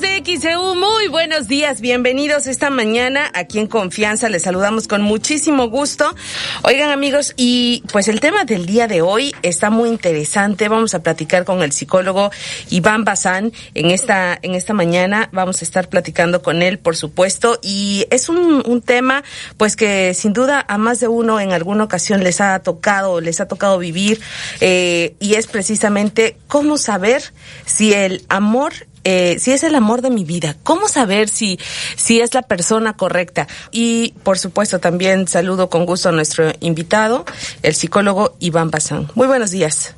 De XEU, muy buenos días, bienvenidos esta mañana aquí en Confianza, les saludamos con muchísimo gusto. Oigan amigos, y pues el tema del día de hoy está muy interesante, vamos a platicar con el psicólogo Iván Bazán en esta, en esta mañana, vamos a estar platicando con él, por supuesto, y es un, un tema pues que sin duda a más de uno en alguna ocasión les ha tocado, les ha tocado vivir, eh, y es precisamente cómo saber si el amor eh, si es el amor de mi vida, cómo saber si, si es la persona correcta. Y por supuesto también saludo con gusto a nuestro invitado, el psicólogo Iván Bazán. Muy buenos días.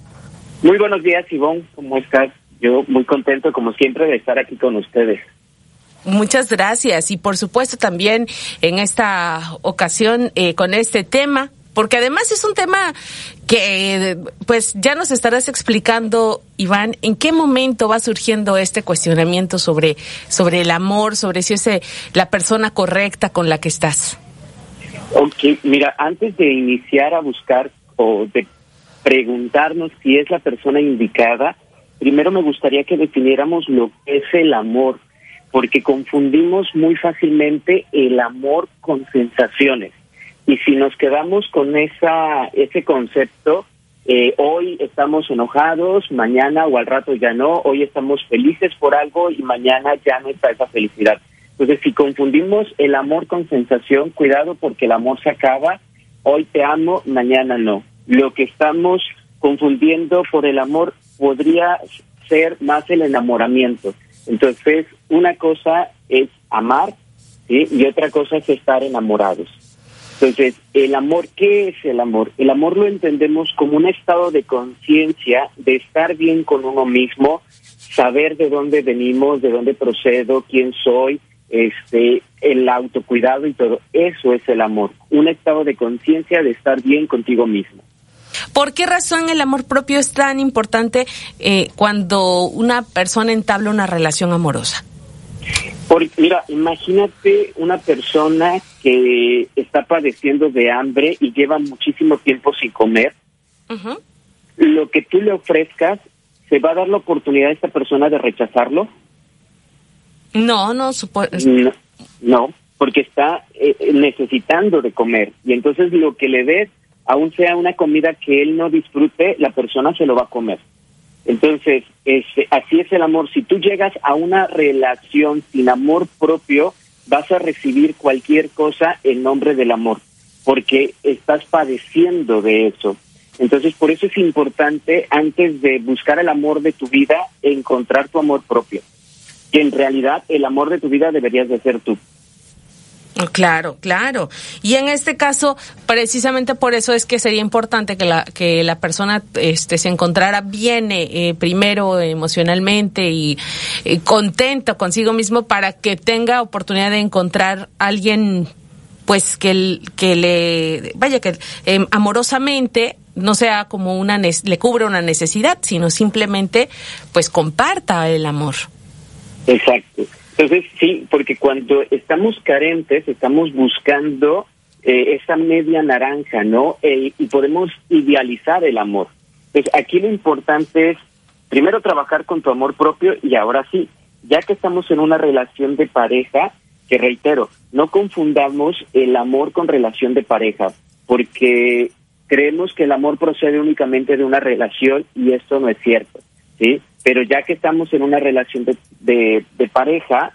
Muy buenos días, Ivonne, ¿cómo estás? Yo muy contento, como siempre, de estar aquí con ustedes. Muchas gracias y por supuesto también en esta ocasión eh, con este tema porque además es un tema que pues ya nos estarás explicando, Iván, en qué momento va surgiendo este cuestionamiento sobre, sobre el amor, sobre si es eh, la persona correcta con la que estás. Ok, mira, antes de iniciar a buscar o de preguntarnos si es la persona indicada, primero me gustaría que definiéramos lo que es el amor, porque confundimos muy fácilmente el amor con sensaciones. Y si nos quedamos con esa ese concepto, eh, hoy estamos enojados, mañana o al rato ya no, hoy estamos felices por algo y mañana ya no está esa felicidad. Entonces, si confundimos el amor con sensación, cuidado porque el amor se acaba, hoy te amo, mañana no. Lo que estamos confundiendo por el amor podría ser más el enamoramiento. Entonces, una cosa es amar y otra cosa es estar enamorados. Entonces, el amor, ¿qué es el amor? El amor lo entendemos como un estado de conciencia, de estar bien con uno mismo, saber de dónde venimos, de dónde procedo, quién soy, este, el autocuidado y todo. Eso es el amor, un estado de conciencia de estar bien contigo mismo. ¿Por qué razón el amor propio es tan importante eh, cuando una persona entabla una relación amorosa? Mira, imagínate una persona que está padeciendo de hambre y lleva muchísimo tiempo sin comer. Lo que tú le ofrezcas, ¿se va a dar la oportunidad a esta persona de rechazarlo? No, no, no, no, porque está eh, necesitando de comer. Y entonces lo que le des, aun sea una comida que él no disfrute, la persona se lo va a comer. Entonces, este, así es el amor. Si tú llegas a una relación sin amor propio, vas a recibir cualquier cosa en nombre del amor, porque estás padeciendo de eso. Entonces, por eso es importante, antes de buscar el amor de tu vida, encontrar tu amor propio. Que en realidad el amor de tu vida deberías de ser tú. Claro, claro. Y en este caso, precisamente por eso es que sería importante que la que la persona este se encontrara bien eh, primero emocionalmente y eh, contento consigo mismo para que tenga oportunidad de encontrar alguien pues que que le vaya que em, amorosamente no sea como una le cubra una necesidad, sino simplemente pues comparta el amor. Exacto. Entonces, sí, porque cuando estamos carentes, estamos buscando eh, esa media naranja, ¿no? Y podemos idealizar el amor. Pues aquí lo importante es, primero, trabajar con tu amor propio y ahora sí, ya que estamos en una relación de pareja, que reitero, no confundamos el amor con relación de pareja, porque creemos que el amor procede únicamente de una relación y esto no es cierto, ¿sí? Pero ya que estamos en una relación de, de, pareja,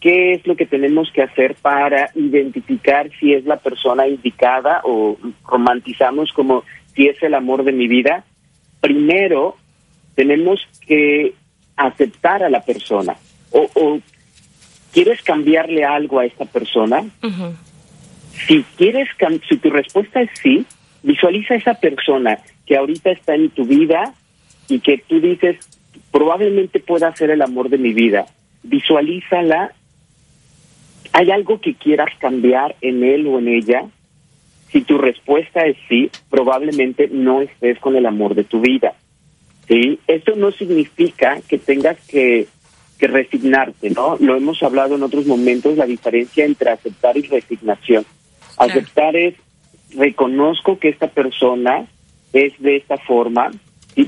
¿qué es lo que tenemos que hacer para identificar si es la persona indicada o romantizamos como si es el amor de mi vida? Primero, tenemos que aceptar a la persona. O, quieres cambiarle algo a esta persona. Si quieres, si tu respuesta es sí, visualiza a esa persona que ahorita está en tu vida y que tú dices, probablemente pueda ser el amor de mi vida. Visualízala. ¿Hay algo que quieras cambiar en él o en ella? Si tu respuesta es sí, probablemente no estés con el amor de tu vida. ¿sí? Esto no significa que tengas que, que resignarte, ¿no? Lo hemos hablado en otros momentos, la diferencia entre aceptar y resignación. Aceptar es, reconozco que esta persona es de esta forma,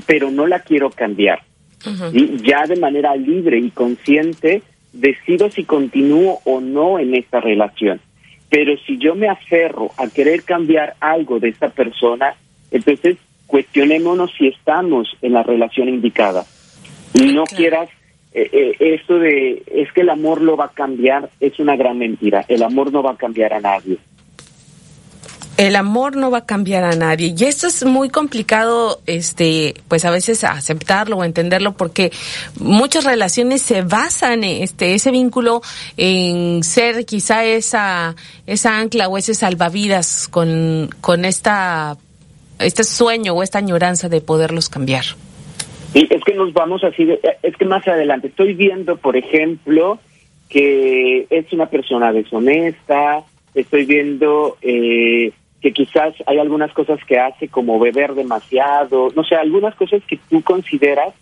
pero no la quiero cambiar. Y ya de manera libre y consciente decido si continúo o no en esta relación. Pero si yo me aferro a querer cambiar algo de esta persona, entonces cuestionémonos si estamos en la relación indicada. Y no quieras eh, eh, esto de es que el amor lo va a cambiar, es una gran mentira. El amor no va a cambiar a nadie el amor no va a cambiar a nadie y esto es muy complicado este pues a veces aceptarlo o entenderlo porque muchas relaciones se basan este ese vínculo en ser quizá esa esa ancla o ese salvavidas con con esta este sueño o esta añoranza de poderlos cambiar. Sí, es que nos vamos así, es que más adelante estoy viendo, por ejemplo, que es una persona deshonesta, estoy viendo eh, que quizás hay algunas cosas que hace como beber demasiado, no sé, algunas cosas que tú consideras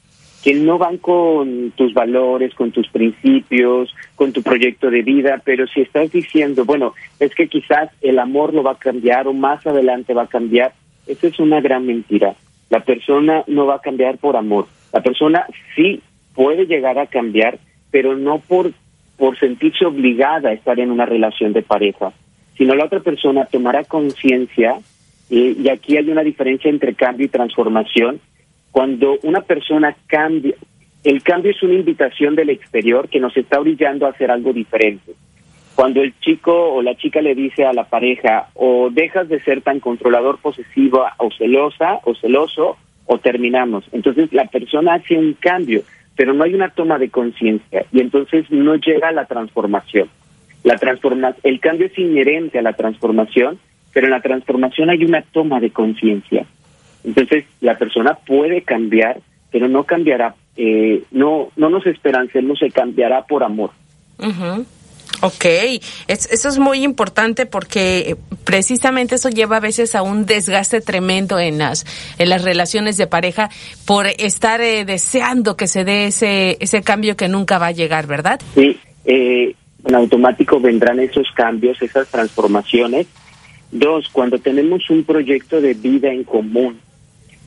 que no van con tus valores, con tus principios, con tu proyecto de vida, pero si estás diciendo, bueno, es que quizás el amor lo va a cambiar o más adelante va a cambiar, eso es una gran mentira. La persona no va a cambiar por amor. La persona sí puede llegar a cambiar, pero no por, por sentirse obligada a estar en una relación de pareja sino la otra persona tomará conciencia, y aquí hay una diferencia entre cambio y transformación, cuando una persona cambia, el cambio es una invitación del exterior que nos está orillando a hacer algo diferente. Cuando el chico o la chica le dice a la pareja, o dejas de ser tan controlador, posesiva o celosa o celoso, o terminamos. Entonces la persona hace un cambio, pero no hay una toma de conciencia y entonces no llega a la transformación. La el cambio es inherente a la transformación, pero en la transformación hay una toma de conciencia. Entonces, la persona puede cambiar, pero no cambiará, eh, no, no nos esperancemos, se cambiará por amor. Ok, eso es muy importante porque precisamente eso lleva a veces a un desgaste tremendo en las, en las relaciones de pareja por estar eh, deseando que se dé ese, ese cambio que nunca va a llegar, ¿verdad? Sí, eh, en automático vendrán esos cambios, esas transformaciones. Dos, cuando tenemos un proyecto de vida en común,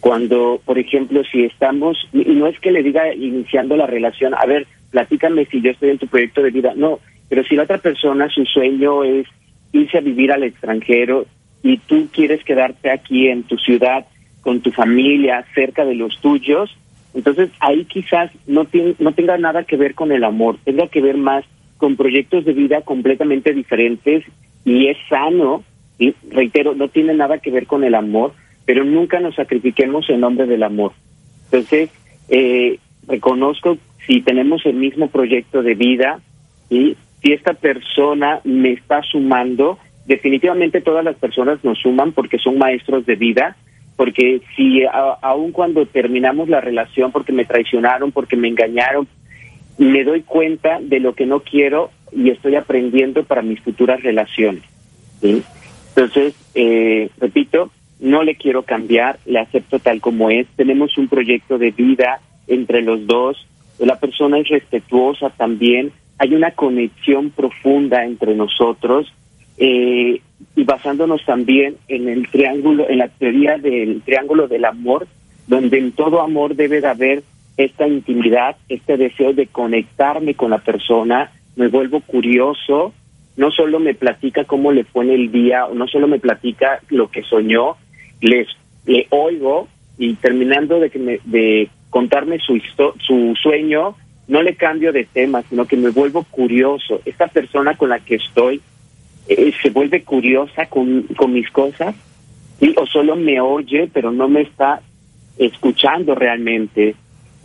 cuando, por ejemplo, si estamos, y no es que le diga iniciando la relación, a ver, platícame si yo estoy en tu proyecto de vida, no, pero si la otra persona, su sueño es irse a vivir al extranjero y tú quieres quedarte aquí en tu ciudad con tu familia, cerca de los tuyos, entonces ahí quizás no, no tenga nada que ver con el amor, tenga que ver más con proyectos de vida completamente diferentes y es sano, y reitero, no tiene nada que ver con el amor, pero nunca nos sacrifiquemos en nombre del amor. Entonces, eh, reconozco si tenemos el mismo proyecto de vida y si esta persona me está sumando, definitivamente todas las personas nos suman porque son maestros de vida, porque si aun cuando terminamos la relación porque me traicionaron, porque me engañaron, me doy cuenta de lo que no quiero y estoy aprendiendo para mis futuras relaciones. Entonces, eh, repito, no le quiero cambiar, le acepto tal como es, tenemos un proyecto de vida entre los dos, la persona es respetuosa también, hay una conexión profunda entre nosotros eh, y basándonos también en el triángulo, en la teoría del triángulo del amor, donde en todo amor debe de haber esta intimidad, este deseo de conectarme con la persona, me vuelvo curioso, no solo me platica cómo le fue en el día, no solo me platica lo que soñó, les le oigo y terminando de que me, de contarme su su sueño, no le cambio de tema, sino que me vuelvo curioso. Esta persona con la que estoy eh, se vuelve curiosa con, con mis cosas, o solo me oye, pero no me está escuchando realmente.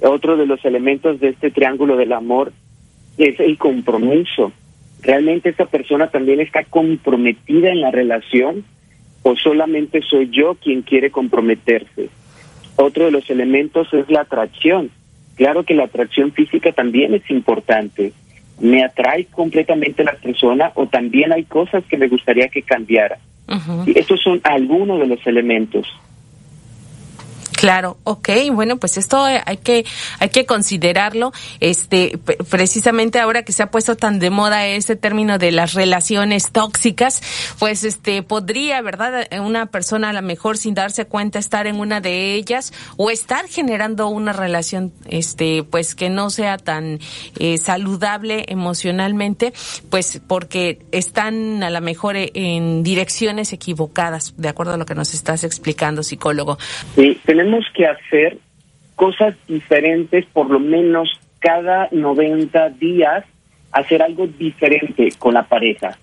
Otro de los elementos de este triángulo del amor es el compromiso. ¿Realmente esta persona también está comprometida en la relación o solamente soy yo quien quiere comprometerse? Otro de los elementos es la atracción. Claro que la atracción física también es importante. ¿Me atrae completamente la persona o también hay cosas que me gustaría que cambiara? Estos son algunos de los elementos. Claro, ok, bueno, pues esto hay que hay que considerarlo. Este, precisamente ahora que se ha puesto tan de moda ese término de las relaciones tóxicas, pues este podría, verdad, una persona a lo mejor sin darse cuenta estar en una de ellas o estar generando una relación, este, pues que no sea tan eh, saludable emocionalmente, pues porque están a lo mejor en direcciones equivocadas, de acuerdo a lo que nos estás explicando, psicólogo. Sí, tenemos que hacer cosas diferentes por lo menos cada 90 días, hacer algo diferente con la pareja.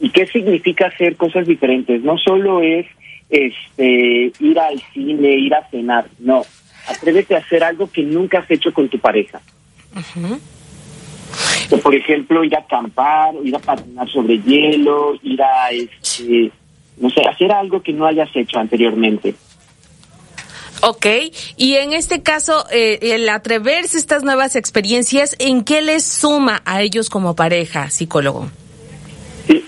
¿Y qué significa hacer cosas diferentes? No solo es este ir al cine, ir a cenar, no. Atrévete a hacer algo que nunca has hecho con tu pareja. por ejemplo, ir a acampar, ir a patinar sobre hielo, ir a, este, no sé, hacer algo que no hayas hecho anteriormente. Ok, y en este caso, eh, el atreverse estas nuevas experiencias, ¿en qué les suma a ellos como pareja, psicólogo?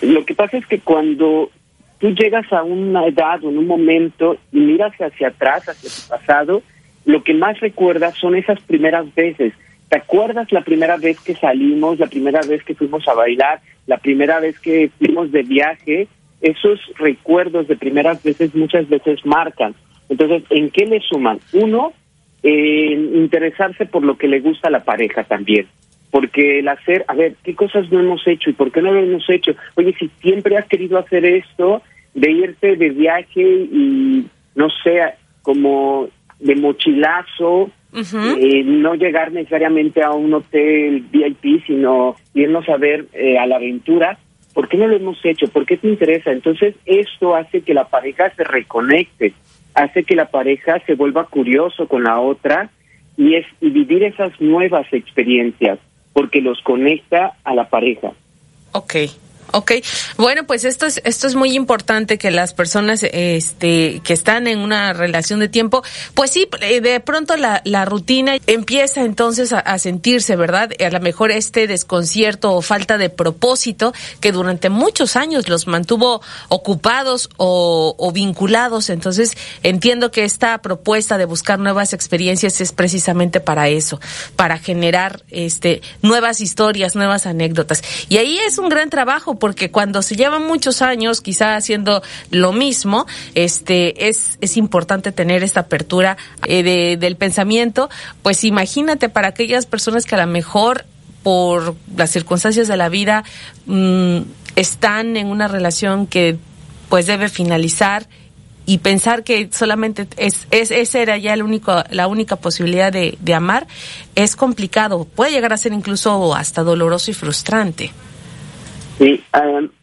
Lo que pasa es que cuando tú llegas a una edad o en un momento y miras hacia atrás, hacia tu pasado, lo que más recuerdas son esas primeras veces. ¿Te acuerdas la primera vez que salimos, la primera vez que fuimos a bailar, la primera vez que fuimos de viaje? Esos recuerdos de primeras veces muchas veces marcan. Entonces, ¿en qué le suman? Uno, interesarse por lo que le gusta a la pareja también. Porque el hacer, a ver, ¿qué cosas no hemos hecho y por qué no lo hemos hecho? Oye, si siempre has querido hacer esto, de irte de viaje y, no sé, como de mochilazo, eh, no llegar necesariamente a un hotel VIP, sino irnos a ver eh, a la aventura, ¿por qué no lo hemos hecho? ¿Por qué te interesa? Entonces, esto hace que la pareja se reconecte hace que la pareja se vuelva curioso con la otra y es y vivir esas nuevas experiencias porque los conecta a la pareja. Okay. Ok, bueno, pues esto es esto es muy importante que las personas este que están en una relación de tiempo, pues sí, eh, de pronto la, la rutina empieza entonces a, sentirse, ¿verdad? A lo mejor este desconcierto o falta de propósito que durante muchos años los mantuvo ocupados o, o vinculados. Entonces entiendo que esta propuesta de buscar nuevas experiencias es precisamente para eso, para generar este nuevas historias, nuevas anécdotas. Y ahí es un gran trabajo porque cuando se llevan muchos años quizá haciendo lo mismo, este es, es importante tener esta apertura eh, del pensamiento, pues imagínate para aquellas personas que a lo mejor por las circunstancias de la vida mm, están en una relación que pues debe finalizar y pensar que solamente es, es esa era ya el único, la única posibilidad de, de amar es complicado, puede llegar a ser incluso hasta doloroso y frustrante. Sí,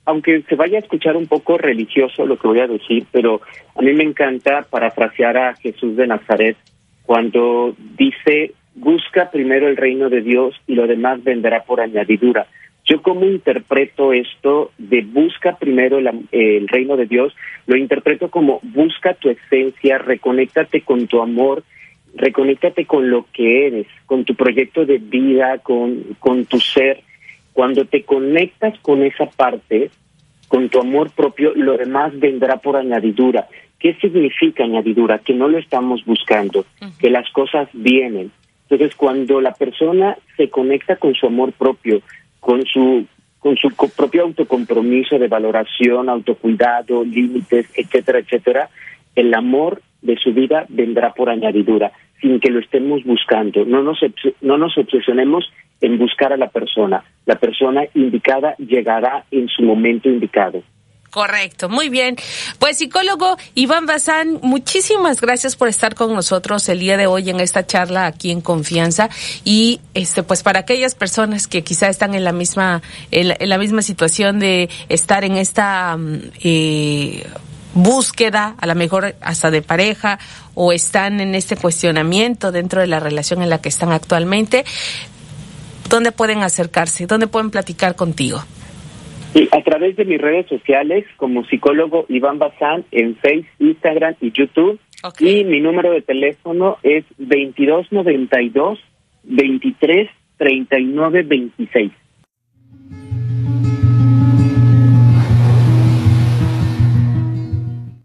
aunque se vaya a escuchar un poco religioso lo que voy a decir, pero a mí me encanta parafrasear a Jesús de Nazaret cuando dice, busca primero el reino de Dios y lo demás vendrá por añadidura. Yo como interpreto esto de busca primero el, reino de Dios, lo interpreto como busca tu esencia, reconéctate con tu amor, reconéctate con lo que eres, con tu proyecto de vida, con, con tu ser cuando te conectas con esa parte, con tu amor propio, lo demás vendrá por añadidura. ¿Qué significa añadidura? Que no lo estamos buscando, que las cosas vienen. Entonces, cuando la persona se conecta con su amor propio, con su con su propio autocompromiso de valoración, autocuidado, límites, etcétera, etcétera, el amor de su vida vendrá por añadidura, sin que lo estemos buscando. No nos, no nos obsesionemos en buscar a la persona. La persona indicada llegará en su momento indicado. Correcto, muy bien. Pues psicólogo Iván Bazán, muchísimas gracias por estar con nosotros el día de hoy en esta charla aquí en Confianza y este pues para aquellas personas que quizá están en la misma en la, misma situación de estar en esta mm, eh, búsqueda, a lo mejor hasta de pareja, o están en este cuestionamiento dentro de la relación en la que están actualmente, ¿dónde pueden acercarse? ¿Dónde pueden platicar contigo? a través de mis redes sociales como psicólogo Iván Bazán en Facebook, Instagram y YouTube. Y mi número de teléfono es 2292 23 39 26.